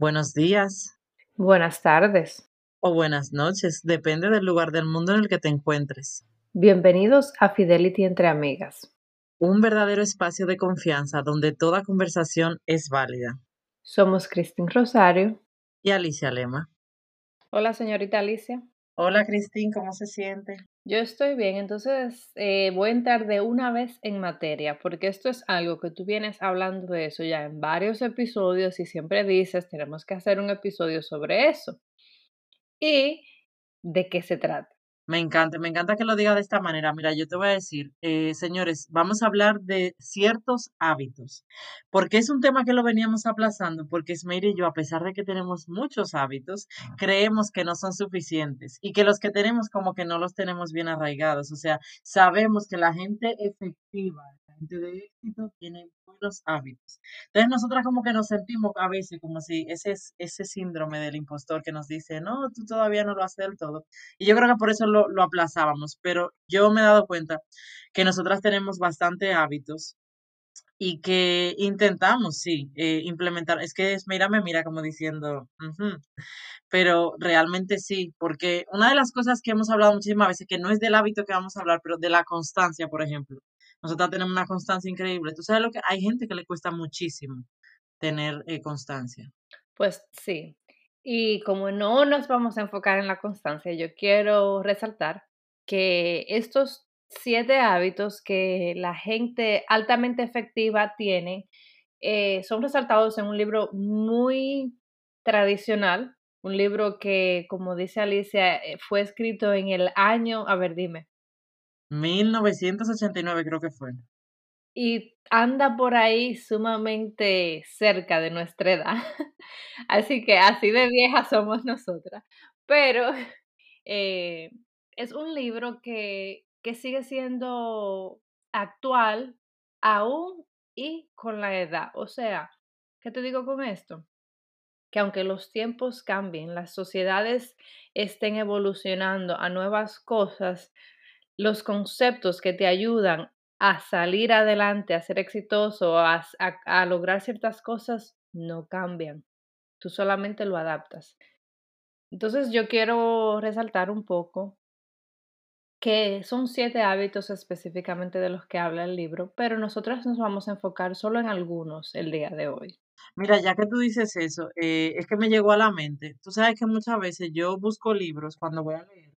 Buenos días Buenas tardes. o buenas noches, depende del lugar del mundo en el que te encuentres. Bienvenidos a Fidelity entre amigas. Un verdadero espacio de confianza donde toda conversación es válida. Somos Cristín Rosario. Y Alicia Lema. Hola, señorita Alicia. Hola, Cristín, ¿cómo se siente? Yo estoy bien, entonces eh, voy a entrar de una vez en materia, porque esto es algo que tú vienes hablando de eso ya en varios episodios y siempre dices, tenemos que hacer un episodio sobre eso. ¿Y de qué se trata? Me encanta, me encanta que lo diga de esta manera. Mira, yo te voy a decir, eh, señores, vamos a hablar de ciertos hábitos, porque es un tema que lo veníamos aplazando, porque Esmeira y yo, a pesar de que tenemos muchos hábitos, creemos que no son suficientes y que los que tenemos como que no los tenemos bien arraigados. O sea, sabemos que la gente efectiva, de éxito, tiene buenos hábitos. Entonces nosotras como que nos sentimos a veces como si ese, es- ese síndrome del impostor que nos dice, no, tú todavía no lo haces del todo. Y yo creo que por eso lo, lo aplazábamos, pero yo me he dado cuenta que nosotras tenemos bastante hábitos y que intentamos, sí, eh, implementar. Es que es, mira, me mira como diciendo, pero realmente sí, porque una de las cosas que hemos hablado muchísimas veces, que no es del hábito que vamos a hablar, pero de la constancia, por ejemplo. Nosotras tenemos una constancia increíble. Tú sabes lo que hay gente que le cuesta muchísimo tener eh, constancia. Pues sí. Y como no nos vamos a enfocar en la constancia, yo quiero resaltar que estos siete hábitos que la gente altamente efectiva tiene eh, son resaltados en un libro muy tradicional, un libro que, como dice Alicia, eh, fue escrito en el año, a ver, dime, 1989 creo que fue. y anda por ahí sumamente cerca de nuestra edad. Así que así de viejas somos nosotras. Pero eh, es un libro que, que sigue siendo actual aún y con la edad. O sea, ¿qué te digo con esto? Que aunque los tiempos cambien, las sociedades estén evolucionando a nuevas cosas, los conceptos que te ayudan a salir adelante, a ser exitoso, a, a lograr ciertas cosas, no cambian. Tú solamente lo adaptas. Entonces yo quiero resaltar un poco que son siete hábitos específicamente de los que habla el libro, pero nosotras nos vamos a enfocar solo en algunos el día de hoy. Mira, ya que tú dices eso, eh, es que me llegó a la mente. Tú sabes que muchas veces yo busco libros cuando voy a leer.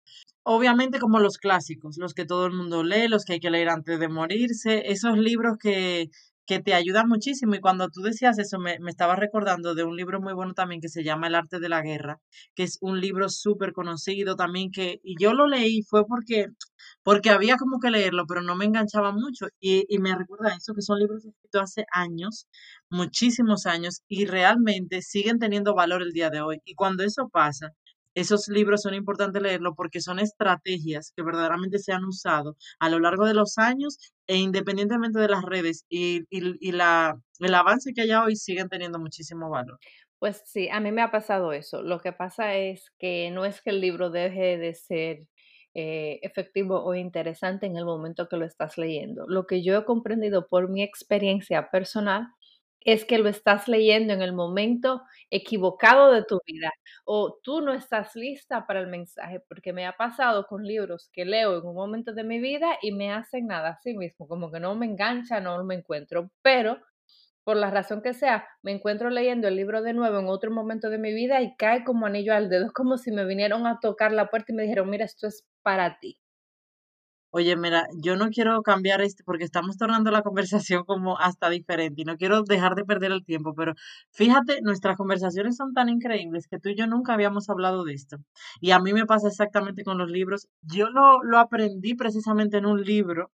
Obviamente como los clásicos, los que todo el mundo lee, los que hay que leer antes de morirse, esos libros que, que te ayudan muchísimo. Y cuando tú decías eso, me, me estaba recordando de un libro muy bueno también que se llama El arte de la guerra, que es un libro súper conocido también que, y yo lo leí fue porque, porque había como que leerlo, pero no me enganchaba mucho. Y, y me recuerda eso, que son libros escritos hace años muchísimos años y realmente siguen teniendo valor el día de hoy. Y cuando eso pasa, esos libros son importantes leerlos porque son estrategias que verdaderamente se han usado a lo largo de los años e independientemente de las redes y, y, y la, el avance que haya hoy siguen teniendo muchísimo valor. Pues sí, a mí me ha pasado eso. Lo que pasa es que no es que el libro deje de ser eh, efectivo o interesante en el momento que lo estás leyendo. Lo que yo he comprendido por mi experiencia personal es que lo estás leyendo en el momento equivocado de tu vida o tú no estás lista para el mensaje, porque me ha pasado con libros que leo en un momento de mi vida y me hacen nada a sí mismo, como que no me engancha, no me encuentro, pero por la razón que sea, me encuentro leyendo el libro de nuevo en otro momento de mi vida y cae como anillo al dedo. Es como si me vinieron a tocar la puerta y me dijeron, mira, esto es para ti. Oye, mira, yo no quiero cambiar este porque estamos tornando la conversación como hasta diferente y no quiero dejar de perder el tiempo, pero fíjate, nuestras conversaciones son tan increíbles que tú y yo nunca habíamos hablado de esto. Y a mí me pasa exactamente con los libros. Yo lo, lo aprendí precisamente en un libro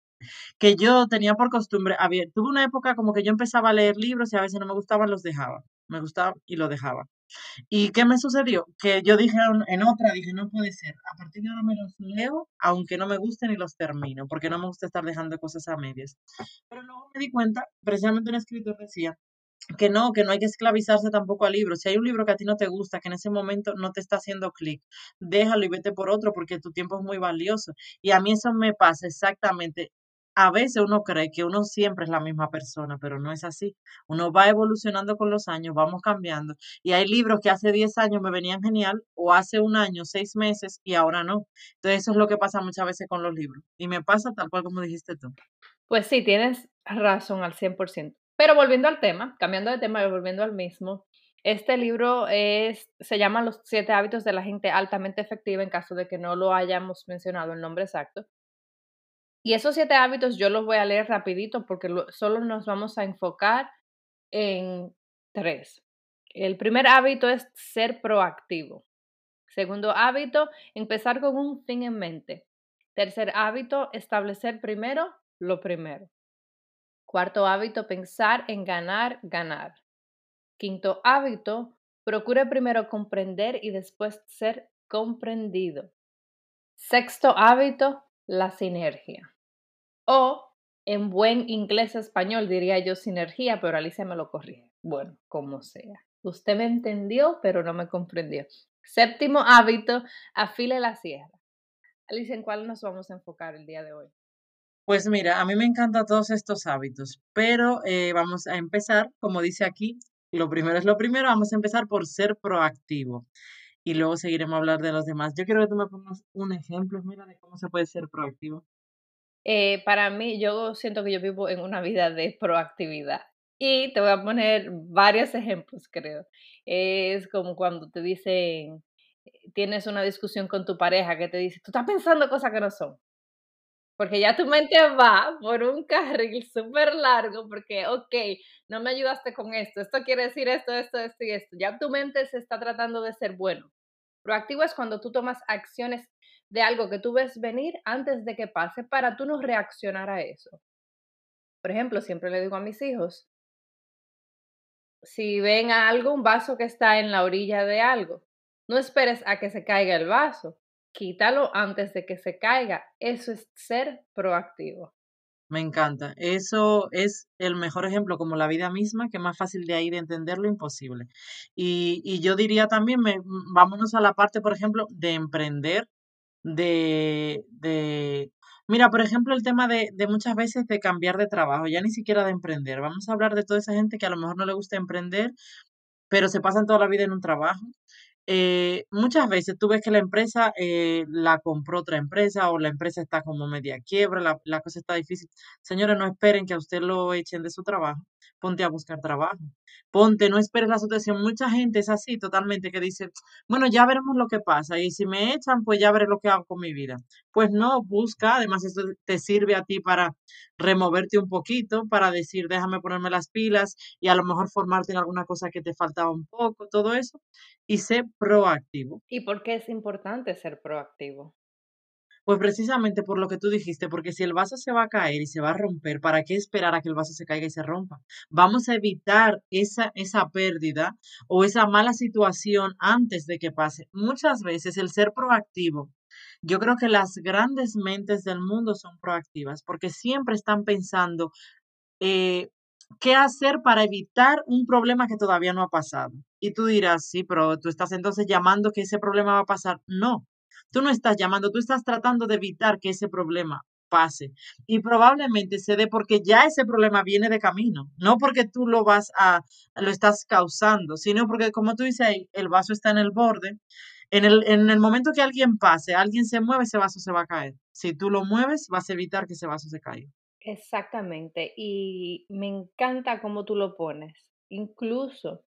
que yo tenía por costumbre, había, tuve una época como que yo empezaba a leer libros y a veces no me gustaban, los dejaba. Me gustaba y lo dejaba. ¿Y qué me sucedió? Que yo dije en otra, dije, no puede ser. A partir de ahora me los leo, aunque no me gusten y los termino, porque no me gusta estar dejando cosas a medias. Pero luego me di cuenta, precisamente un escritor decía, que no, que no hay que esclavizarse tampoco al libro. Si hay un libro que a ti no te gusta, que en ese momento no te está haciendo clic, déjalo y vete por otro porque tu tiempo es muy valioso. Y a mí eso me pasa exactamente. A veces uno cree que uno siempre es la misma persona, pero no es así. Uno va evolucionando con los años, vamos cambiando. Y hay libros que hace 10 años me venían genial, o hace un año, seis meses, y ahora no. Entonces eso es lo que pasa muchas veces con los libros. Y me pasa tal cual como dijiste tú. Pues sí, tienes razón al 100%. Pero volviendo al tema, cambiando de tema y volviendo al mismo, este libro es, se llama Los siete hábitos de la gente altamente efectiva en caso de que no lo hayamos mencionado el nombre exacto. Y esos siete hábitos yo los voy a leer rapidito porque solo nos vamos a enfocar en tres. El primer hábito es ser proactivo. Segundo hábito, empezar con un fin en mente. Tercer hábito, establecer primero lo primero. Cuarto hábito, pensar en ganar, ganar. Quinto hábito, procure primero comprender y después ser comprendido. Sexto hábito, la sinergia. O en buen inglés español diría yo sinergia, pero Alicia me lo corrige. Bueno, como sea. Usted me entendió, pero no me comprendió. Séptimo hábito, afile la sierra. Alicia, ¿en cuál nos vamos a enfocar el día de hoy? Pues mira, a mí me encantan todos estos hábitos, pero eh, vamos a empezar, como dice aquí, lo primero es lo primero, vamos a empezar por ser proactivo y luego seguiremos a hablar de los demás. Yo quiero que tú me pongas un ejemplo, mira, de cómo se puede ser proactivo. Eh, para mí, yo siento que yo vivo en una vida de proactividad. Y te voy a poner varios ejemplos, creo. Es como cuando te dicen, tienes una discusión con tu pareja que te dice, tú estás pensando cosas que no son. Porque ya tu mente va por un carril súper largo, porque, ok, no me ayudaste con esto, esto quiere decir esto, esto, esto y esto. Ya tu mente se está tratando de ser bueno. Proactivo es cuando tú tomas acciones de algo que tú ves venir antes de que pase para tú no reaccionar a eso. Por ejemplo, siempre le digo a mis hijos, si ven a algo, un vaso que está en la orilla de algo, no esperes a que se caiga el vaso quítalo antes de que se caiga. Eso es ser proactivo. Me encanta. Eso es el mejor ejemplo, como la vida misma, que más fácil de ahí de entender lo imposible. Y, y yo diría también, me, vámonos a la parte, por ejemplo, de emprender, de, de Mira, por ejemplo, el tema de, de, muchas veces de cambiar de trabajo, ya ni siquiera de emprender. Vamos a hablar de toda esa gente que a lo mejor no le gusta emprender, pero se pasan toda la vida en un trabajo eh, muchas veces tú ves que la empresa eh, la compró otra empresa o la empresa está como media quiebra, la, la cosa está difícil. Señores, no esperen que a usted lo echen de su trabajo ponte a buscar trabajo. Ponte, no esperes la situación. Mucha gente es así totalmente que dice, bueno, ya veremos lo que pasa y si me echan, pues ya veré lo que hago con mi vida. Pues no, busca, además esto te sirve a ti para removerte un poquito, para decir, déjame ponerme las pilas y a lo mejor formarte en alguna cosa que te faltaba un poco, todo eso, y sé proactivo. ¿Y por qué es importante ser proactivo? Pues precisamente por lo que tú dijiste, porque si el vaso se va a caer y se va a romper, ¿para qué esperar a que el vaso se caiga y se rompa? Vamos a evitar esa, esa pérdida o esa mala situación antes de que pase. Muchas veces el ser proactivo, yo creo que las grandes mentes del mundo son proactivas porque siempre están pensando eh, qué hacer para evitar un problema que todavía no ha pasado. Y tú dirás, sí, pero tú estás entonces llamando que ese problema va a pasar. No, Tú no estás llamando, tú estás tratando de evitar que ese problema pase. Y probablemente se dé porque ya ese problema viene de camino, no porque tú lo vas a, lo estás causando, sino porque como tú dices ahí, el vaso está en el borde. En el, en el momento que alguien pase, alguien se mueve, ese vaso se va a caer. Si tú lo mueves, vas a evitar que ese vaso se caiga. Exactamente. Y me encanta cómo tú lo pones. Incluso,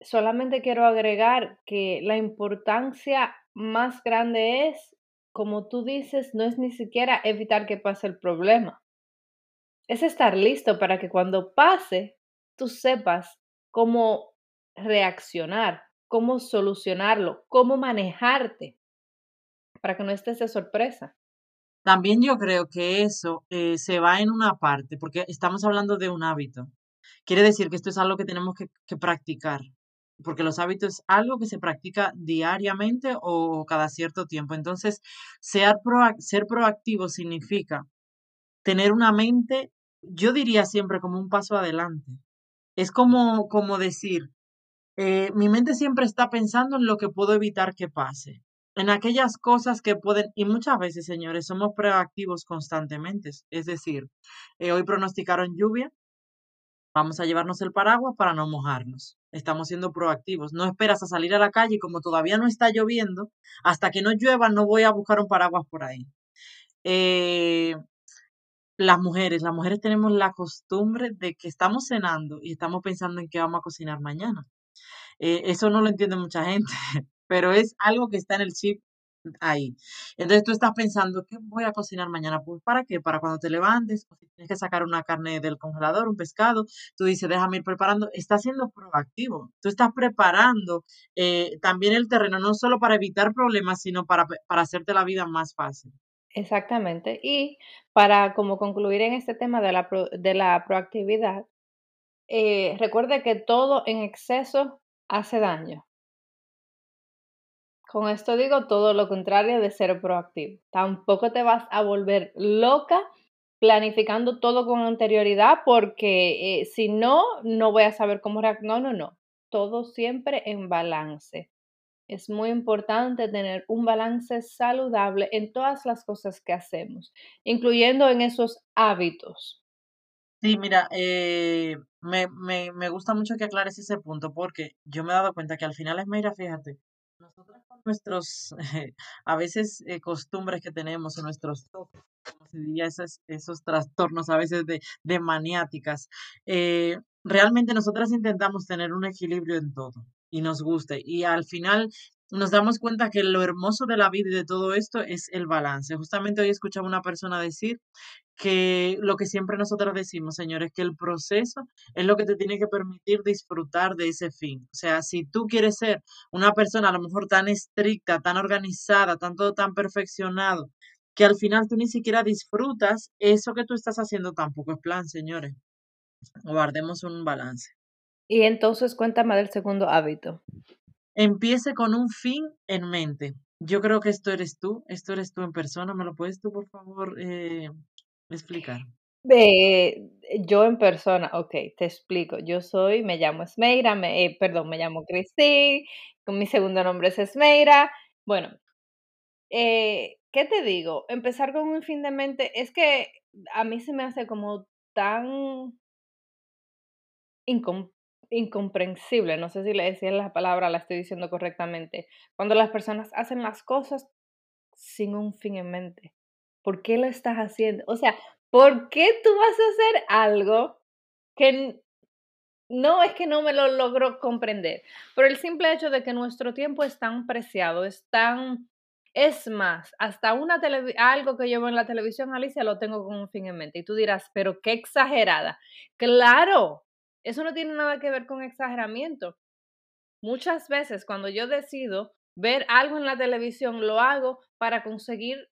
solamente quiero agregar que la importancia más grande es, como tú dices, no es ni siquiera evitar que pase el problema. Es estar listo para que cuando pase, tú sepas cómo reaccionar, cómo solucionarlo, cómo manejarte, para que no estés de sorpresa. También yo creo que eso eh, se va en una parte, porque estamos hablando de un hábito. Quiere decir que esto es algo que tenemos que, que practicar porque los hábitos es algo que se practica diariamente o cada cierto tiempo. Entonces, ser, ser proactivo significa tener una mente, yo diría siempre como un paso adelante. Es como, como decir, eh, mi mente siempre está pensando en lo que puedo evitar que pase. en aquellas cosas que pueden, y muchas veces, señores, somos proactivos constantemente. Es decir, eh, hoy pronosticaron lluvia, vamos a llevarnos el paraguas para no mojarnos. Estamos siendo proactivos. No esperas a salir a la calle como todavía no está lloviendo, hasta que no llueva no voy a buscar un paraguas por ahí. Eh, las mujeres, las mujeres tenemos la costumbre de que estamos cenando y estamos pensando en qué vamos a cocinar mañana. Eh, eso no lo entiende mucha gente, pero es algo que está en el chip ahí. Entonces tú estás pensando, ¿qué voy a cocinar mañana? Pues ¿para qué? Para cuando te levantes, tienes que sacar una carne del congelador, un pescado, tú dices, déjame ir preparando. Estás siendo proactivo. Tú estás preparando eh, también el terreno, no solo para evitar problemas, sino para, para hacerte la vida más fácil. Exactamente. Y para como concluir en este tema de la, de la proactividad, eh, recuerde que todo en exceso hace daño. Con esto digo todo lo contrario de ser proactivo. Tampoco te vas a volver loca planificando todo con anterioridad porque eh, si no, no voy a saber cómo reaccionar. No, no, no. Todo siempre en balance. Es muy importante tener un balance saludable en todas las cosas que hacemos, incluyendo en esos hábitos. Sí, mira, eh, me, me, me gusta mucho que aclares ese punto porque yo me he dado cuenta que al final es, mira, fíjate, nuestros, a veces, eh, costumbres que tenemos o nuestros como se diría, esos, esos trastornos a veces de, de maniáticas, eh, realmente nosotras intentamos tener un equilibrio en todo y nos guste. Y al final nos damos cuenta que lo hermoso de la vida y de todo esto es el balance. Justamente hoy escuchaba una persona decir que lo que siempre nosotros decimos, señores, que el proceso es lo que te tiene que permitir disfrutar de ese fin. O sea, si tú quieres ser una persona a lo mejor tan estricta, tan organizada, tan todo tan perfeccionado, que al final tú ni siquiera disfrutas, eso que tú estás haciendo tampoco es plan, señores. Guardemos un balance. Y entonces cuéntame del segundo hábito. Empiece con un fin en mente. Yo creo que esto eres tú, esto eres tú en persona. ¿Me lo puedes tú, por favor, eh, explicar? Yo en persona, ok, te explico. Yo soy, me llamo Esmeira, me, eh, perdón, me llamo Cristi, con mi segundo nombre es Esmeira. Bueno, eh, ¿qué te digo? Empezar con un fin de mente es que a mí se me hace como tan incomprensible, no sé si le decía la palabra, la estoy diciendo correctamente, cuando las personas hacen las cosas sin un fin en mente. ¿Por qué lo estás haciendo? O sea, ¿por qué tú vas a hacer algo que no es que no me lo logro comprender? Por el simple hecho de que nuestro tiempo es tan preciado, es tan... Es más, hasta una algo que yo veo en la televisión, Alicia, lo tengo con un fin en mente. Y tú dirás, pero qué exagerada. Claro, eso no tiene nada que ver con exageramiento. Muchas veces cuando yo decido ver algo en la televisión, lo hago para conseguir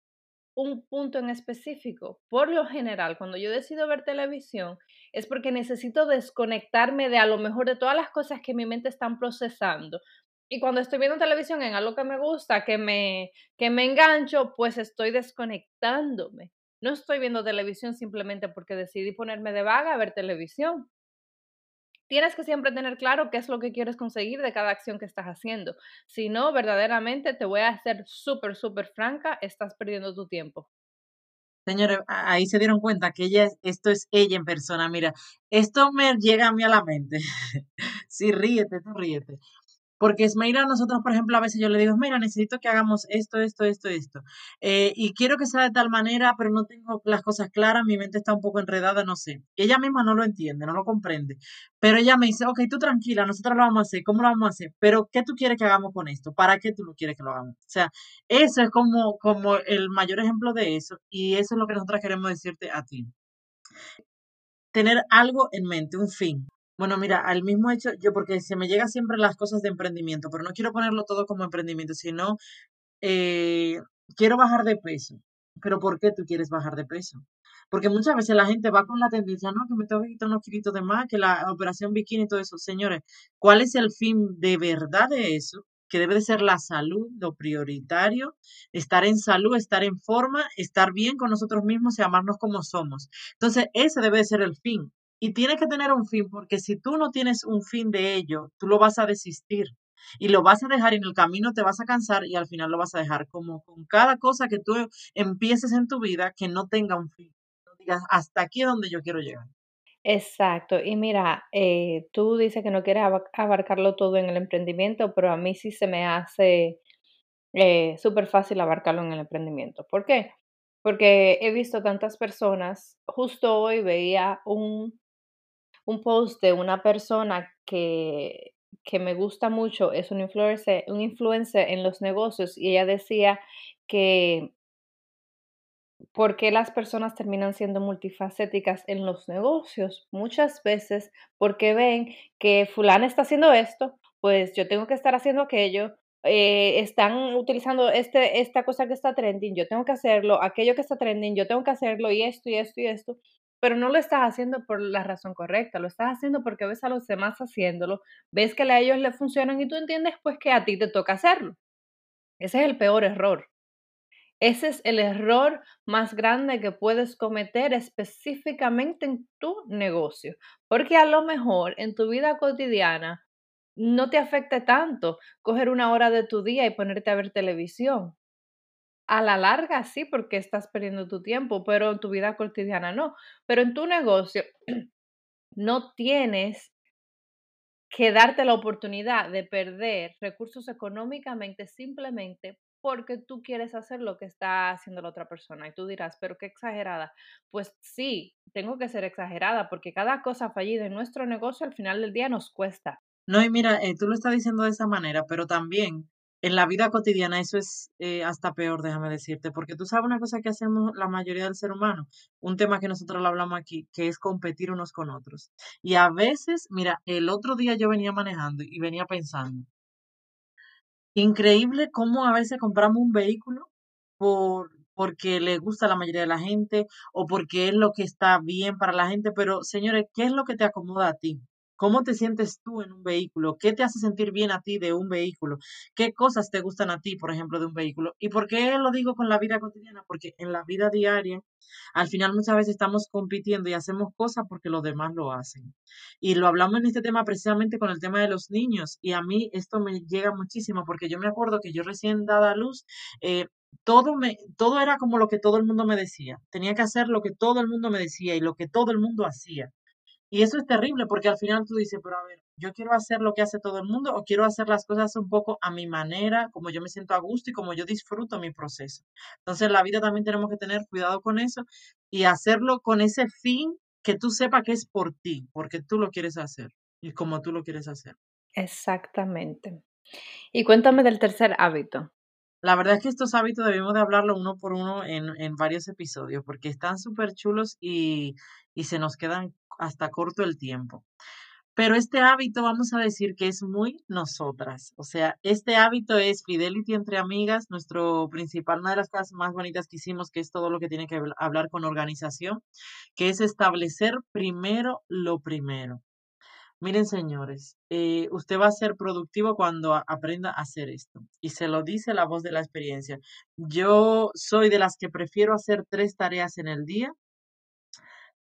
un punto en específico. Por lo general, cuando yo decido ver televisión, es porque necesito desconectarme de a lo mejor de todas las cosas que mi mente están procesando. Y cuando estoy viendo televisión en algo que me gusta, que me, que me engancho, pues estoy desconectándome. No estoy viendo televisión simplemente porque decidí ponerme de vaga a ver televisión tienes que siempre tener claro qué es lo que quieres conseguir de cada acción que estás haciendo. Si no, verdaderamente te voy a ser súper, súper franca, estás perdiendo tu tiempo. Señores, ahí se dieron cuenta que ella, esto es ella en persona. Mira, esto me llega a mí a la mente. sí, ríete, tú ríete. Porque Esmeira, nosotros, por ejemplo, a veces yo le digo, mira, necesito que hagamos esto, esto, esto, esto. Eh, y quiero que sea de tal manera, pero no tengo las cosas claras, mi mente está un poco enredada, no sé. Ella misma no lo entiende, no lo comprende. Pero ella me dice, ok, tú tranquila, nosotros lo vamos a hacer, ¿cómo lo vamos a hacer? Pero, ¿qué tú quieres que hagamos con esto? ¿Para qué tú lo quieres que lo hagamos? O sea, eso es como, como el mayor ejemplo de eso. Y eso es lo que nosotros queremos decirte a ti. Tener algo en mente, un fin. Bueno, mira, al mismo hecho, yo porque se me llega siempre las cosas de emprendimiento, pero no quiero ponerlo todo como emprendimiento, sino eh, quiero bajar de peso. Pero ¿por qué tú quieres bajar de peso? Porque muchas veces la gente va con la tendencia, no, que me tengo que quitar unos kilitos de más, que la operación bikini y todo eso. Señores, ¿cuál es el fin de verdad de eso? Que debe de ser la salud, lo prioritario, estar en salud, estar en forma, estar bien con nosotros mismos y amarnos como somos. Entonces, ese debe de ser el fin. Y tiene que tener un fin, porque si tú no tienes un fin de ello, tú lo vas a desistir. Y lo vas a dejar en el camino te vas a cansar y al final lo vas a dejar como con cada cosa que tú empieces en tu vida que no tenga un fin. No digas, hasta aquí es donde yo quiero llegar. Exacto. Y mira, eh, tú dices que no quieres abarcarlo todo en el emprendimiento, pero a mí sí se me hace eh, súper fácil abarcarlo en el emprendimiento. ¿Por qué? Porque he visto tantas personas, justo hoy veía un, un post de una persona que, que me gusta mucho, es un influencer, un influencer en los negocios y ella decía que ¿Por qué las personas terminan siendo multifacéticas en los negocios? Muchas veces porque ven que fulana está haciendo esto, pues yo tengo que estar haciendo aquello, eh, están utilizando este, esta cosa que está trending, yo tengo que hacerlo, aquello que está trending, yo tengo que hacerlo y esto y esto y esto, pero no lo estás haciendo por la razón correcta, lo estás haciendo porque ves a los demás haciéndolo, ves que a ellos les funcionan y tú entiendes pues que a ti te toca hacerlo. Ese es el peor error. Ese es el error más grande que puedes cometer específicamente en tu negocio, porque a lo mejor en tu vida cotidiana no te afecte tanto coger una hora de tu día y ponerte a ver televisión. A la larga sí, porque estás perdiendo tu tiempo, pero en tu vida cotidiana no. Pero en tu negocio no tienes que darte la oportunidad de perder recursos económicamente simplemente porque tú quieres hacer lo que está haciendo la otra persona. Y tú dirás, pero qué exagerada. Pues sí, tengo que ser exagerada porque cada cosa fallida en nuestro negocio al final del día nos cuesta. No, y mira, eh, tú lo estás diciendo de esa manera, pero también en la vida cotidiana eso es eh, hasta peor, déjame decirte, porque tú sabes una cosa que hacemos la mayoría del ser humano, un tema que nosotros lo hablamos aquí, que es competir unos con otros. Y a veces, mira, el otro día yo venía manejando y venía pensando, Increíble cómo a veces compramos un vehículo por, porque le gusta a la mayoría de la gente o porque es lo que está bien para la gente, pero señores, ¿qué es lo que te acomoda a ti? ¿Cómo te sientes tú en un vehículo? ¿Qué te hace sentir bien a ti de un vehículo? ¿Qué cosas te gustan a ti, por ejemplo, de un vehículo? ¿Y por qué lo digo con la vida cotidiana? Porque en la vida diaria, al final muchas veces estamos compitiendo y hacemos cosas porque los demás lo hacen. Y lo hablamos en este tema precisamente con el tema de los niños. Y a mí esto me llega muchísimo porque yo me acuerdo que yo recién dada a luz, eh, todo me, todo era como lo que todo el mundo me decía. Tenía que hacer lo que todo el mundo me decía y lo que todo el mundo hacía. Y eso es terrible porque al final tú dices, pero a ver, yo quiero hacer lo que hace todo el mundo o quiero hacer las cosas un poco a mi manera, como yo me siento a gusto y como yo disfruto mi proceso. Entonces, en la vida también tenemos que tener cuidado con eso y hacerlo con ese fin que tú sepas que es por ti, porque tú lo quieres hacer y como tú lo quieres hacer. Exactamente. Y cuéntame del tercer hábito. La verdad es que estos hábitos debemos de hablarlo uno por uno en, en varios episodios porque están súper chulos y, y se nos quedan hasta corto el tiempo. Pero este hábito vamos a decir que es muy nosotras. O sea, este hábito es Fidelity entre amigas, nuestro principal, una de las cosas más bonitas que hicimos, que es todo lo que tiene que hablar con organización, que es establecer primero lo primero. Miren, señores, eh, usted va a ser productivo cuando aprenda a hacer esto. Y se lo dice la voz de la experiencia. Yo soy de las que prefiero hacer tres tareas en el día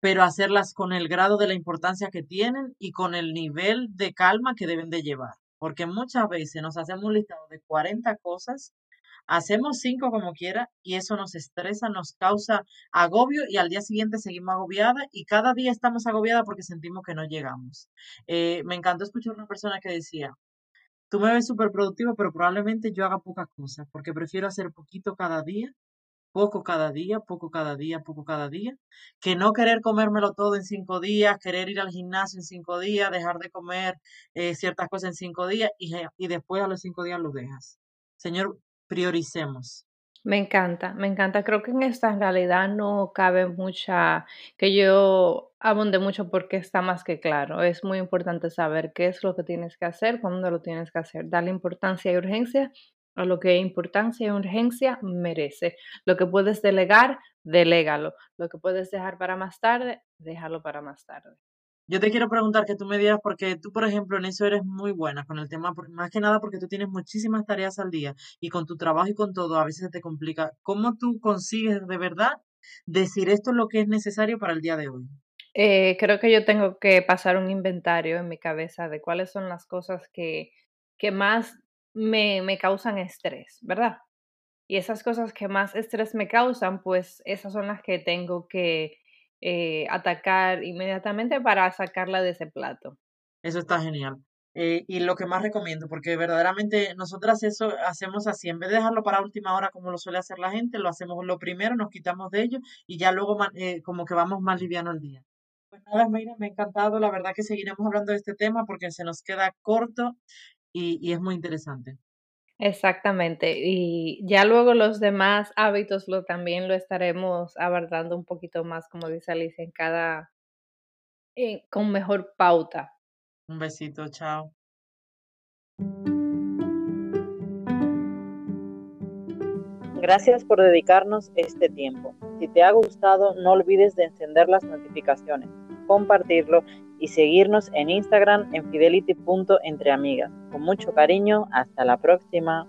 pero hacerlas con el grado de la importancia que tienen y con el nivel de calma que deben de llevar. Porque muchas veces nos hacemos un listado de 40 cosas, hacemos cinco como quiera y eso nos estresa, nos causa agobio y al día siguiente seguimos agobiadas y cada día estamos agobiadas porque sentimos que no llegamos. Eh, me encantó escuchar una persona que decía, tú me ves súper productivo, pero probablemente yo haga pocas cosas porque prefiero hacer poquito cada día poco cada día, poco cada día, poco cada día, que no querer comérmelo todo en cinco días, querer ir al gimnasio en cinco días, dejar de comer eh, ciertas cosas en cinco días y, y después a los cinco días lo dejas. Señor, prioricemos. Me encanta, me encanta. Creo que en esta realidad no cabe mucha, que yo abunde mucho porque está más que claro. Es muy importante saber qué es lo que tienes que hacer, cuándo lo tienes que hacer, darle importancia y urgencia a lo que importancia y urgencia merece. Lo que puedes delegar, delégalo. Lo que puedes dejar para más tarde, déjalo para más tarde. Yo te quiero preguntar que tú me digas, porque tú, por ejemplo, en eso eres muy buena con el tema, más que nada porque tú tienes muchísimas tareas al día y con tu trabajo y con todo a veces te complica. ¿Cómo tú consigues de verdad decir esto es lo que es necesario para el día de hoy? Eh, creo que yo tengo que pasar un inventario en mi cabeza de cuáles son las cosas que que más me, me causan estrés, ¿verdad? Y esas cosas que más estrés me causan, pues esas son las que tengo que eh, atacar inmediatamente para sacarla de ese plato. Eso está genial. Eh, y lo que más recomiendo, porque verdaderamente nosotras eso hacemos así, en vez de dejarlo para última hora como lo suele hacer la gente, lo hacemos lo primero, nos quitamos de ello y ya luego eh, como que vamos más liviano el día. Pues nada, Mayra, me ha encantado, la verdad que seguiremos hablando de este tema porque se nos queda corto y, y es muy interesante. Exactamente. Y ya luego los demás hábitos lo también lo estaremos abordando un poquito más, como dice Alicia, en cada, eh, con mejor pauta. Un besito, chao. Gracias por dedicarnos este tiempo. Si te ha gustado, no olvides de encender las notificaciones, compartirlo y seguirnos en Instagram en fidelity.entreamigas. Con mucho cariño, hasta la próxima.